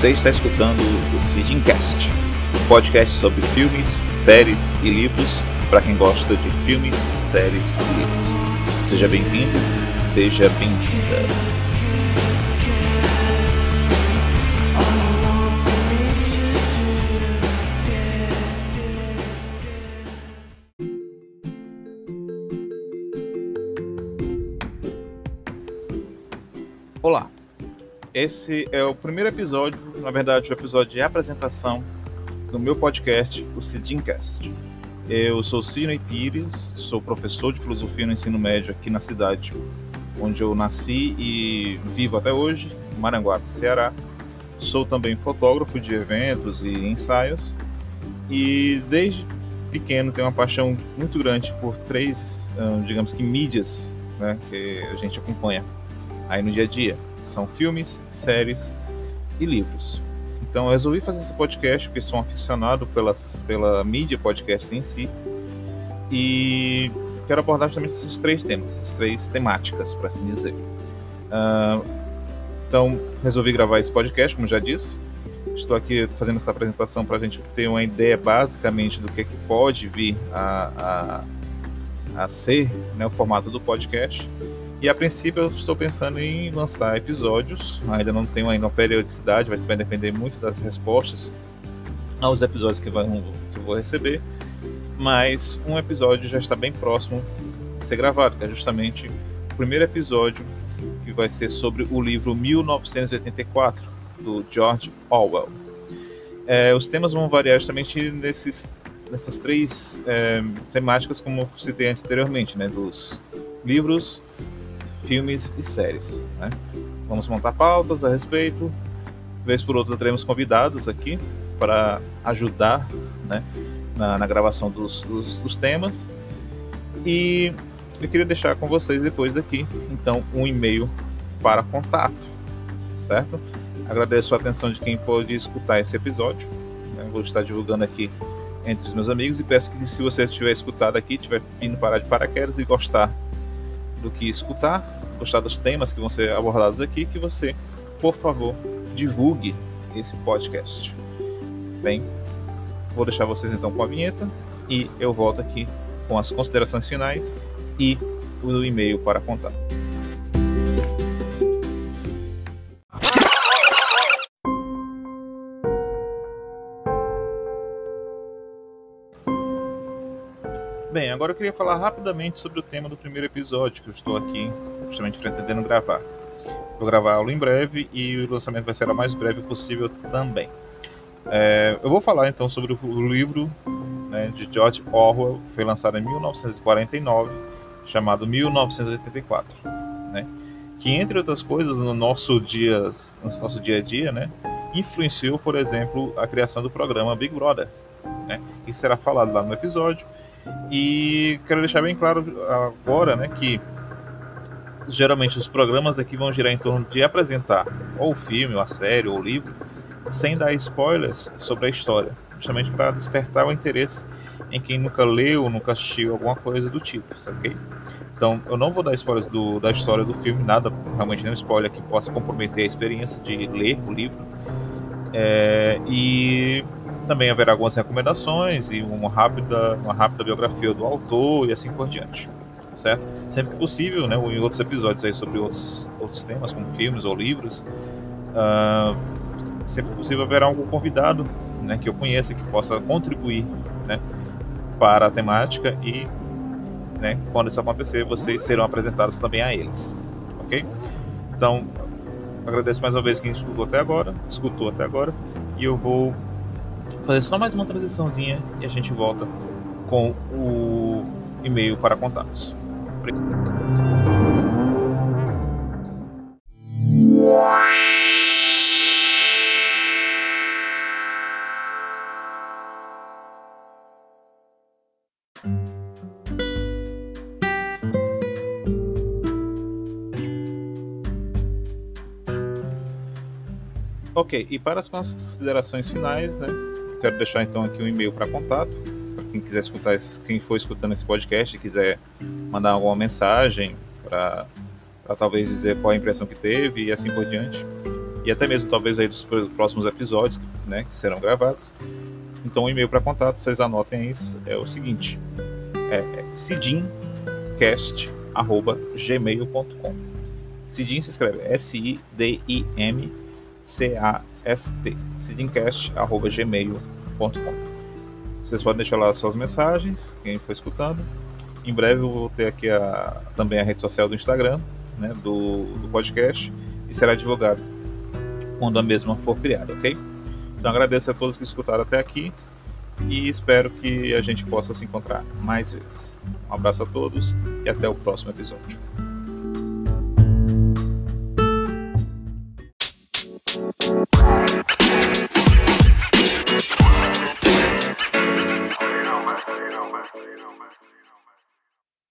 Você está escutando o Sidincast, um podcast sobre filmes, séries e livros para quem gosta de filmes, séries e livros. Seja bem-vindo, seja bem-vinda. Olá, esse é o primeiro episódio, na verdade, o episódio de apresentação do meu podcast, o Cidincast. Eu sou Cino Pires, sou professor de filosofia no ensino médio aqui na cidade onde eu nasci e vivo até hoje, Maranguape, Ceará. Sou também fotógrafo de eventos e ensaios e desde pequeno tenho uma paixão muito grande por três, digamos que mídias, né, que a gente acompanha aí no dia a dia. São filmes, séries e livros. Então eu resolvi fazer esse podcast porque sou um aficionado pelas, pela mídia podcast em si. E quero abordar justamente esses três temas, essas três temáticas, para assim dizer. Uh, então resolvi gravar esse podcast, como já disse. Estou aqui fazendo essa apresentação para a gente ter uma ideia basicamente do que, é que pode vir a, a, a ser né, o formato do podcast. E a princípio eu estou pensando em lançar episódios, ainda não tenho ainda uma periodicidade, mas vai depender muito das respostas aos episódios que, que eu vou receber. Mas um episódio já está bem próximo de ser gravado, que é justamente o primeiro episódio que vai ser sobre o livro 1984 do George Orwell. É, os temas vão variar justamente nesses, nessas três é, temáticas, como citei anteriormente, né, dos livros, filmes e séries. Né? Vamos montar pautas a respeito. Vez por outra teremos convidados aqui para ajudar né, na, na gravação dos, dos, dos temas. E eu queria deixar com vocês depois daqui, então, um e-mail para contato, certo? Agradeço a atenção de quem pôde escutar esse episódio. Né? Vou estar divulgando aqui entre os meus amigos e peço que se você estiver escutado aqui, estiver vindo parar de paraquedas e gostar do que escutar, gostar dos temas que vão ser abordados aqui, que você, por favor, divulgue esse podcast. Bem, vou deixar vocês então com a vinheta e eu volto aqui com as considerações finais e o e-mail para contar. Bem, agora eu queria falar rapidamente sobre o tema do primeiro episódio que eu estou aqui justamente pretendendo gravar. Vou gravá-lo em breve e o lançamento vai ser o mais breve possível também. É, eu vou falar então sobre o livro né, de George Orwell, que foi lançado em 1949, chamado 1984, né, que entre outras coisas no nosso dia, no nosso dia a dia, né, influenciou, por exemplo, a criação do programa Big Brother, né, que será falado lá no episódio e quero deixar bem claro agora, né, que geralmente os programas aqui vão girar em torno de apresentar ou o filme, ou a série, ou o livro, sem dar spoilers sobre a história, justamente para despertar o interesse em quem nunca leu, nunca assistiu alguma coisa do tipo, ok? Então, eu não vou dar spoilers do, da história do filme, nada, realmente nenhum spoiler que possa comprometer a experiência de ler o livro. É, e também haverá algumas recomendações e uma rápida, uma rápida biografia do autor e assim por diante. Certo? Sempre que possível, né, em outros episódios aí sobre outros, outros temas, como filmes ou livros, uh, sempre que possível haverá algum convidado né, que eu conheça que possa contribuir né, para a temática e né, quando isso acontecer, vocês serão apresentados também a eles. Ok? Então, agradeço mais uma vez quem escutou até agora, escutou até agora, e eu vou fazer só mais uma transiçãozinha e a gente volta com o e-mail para contatos. Ok, e para as considerações finais, né? Quero deixar então aqui um e-mail para contato, para quem quiser escutar, quem for escutando esse podcast e quiser mandar alguma mensagem para talvez dizer qual a impressão que teve e assim por diante. e até mesmo talvez aí dos próximos episódios, né, que serão gravados. Então o e-mail para contato, vocês anotem aí, é o seguinte: é, é sidimcast@gmail.com. Sidim se escreve S-I-D-I-M-C-A-S-T. sidimcast@gmail.com. Vocês podem deixar lá suas mensagens, quem for escutando. Em breve eu vou ter aqui a, também a rede social do Instagram, né, do, do podcast, e será divulgado quando a mesma for criada, ok? Então agradeço a todos que escutaram até aqui e espero que a gente possa se encontrar mais vezes. Um abraço a todos e até o próximo episódio.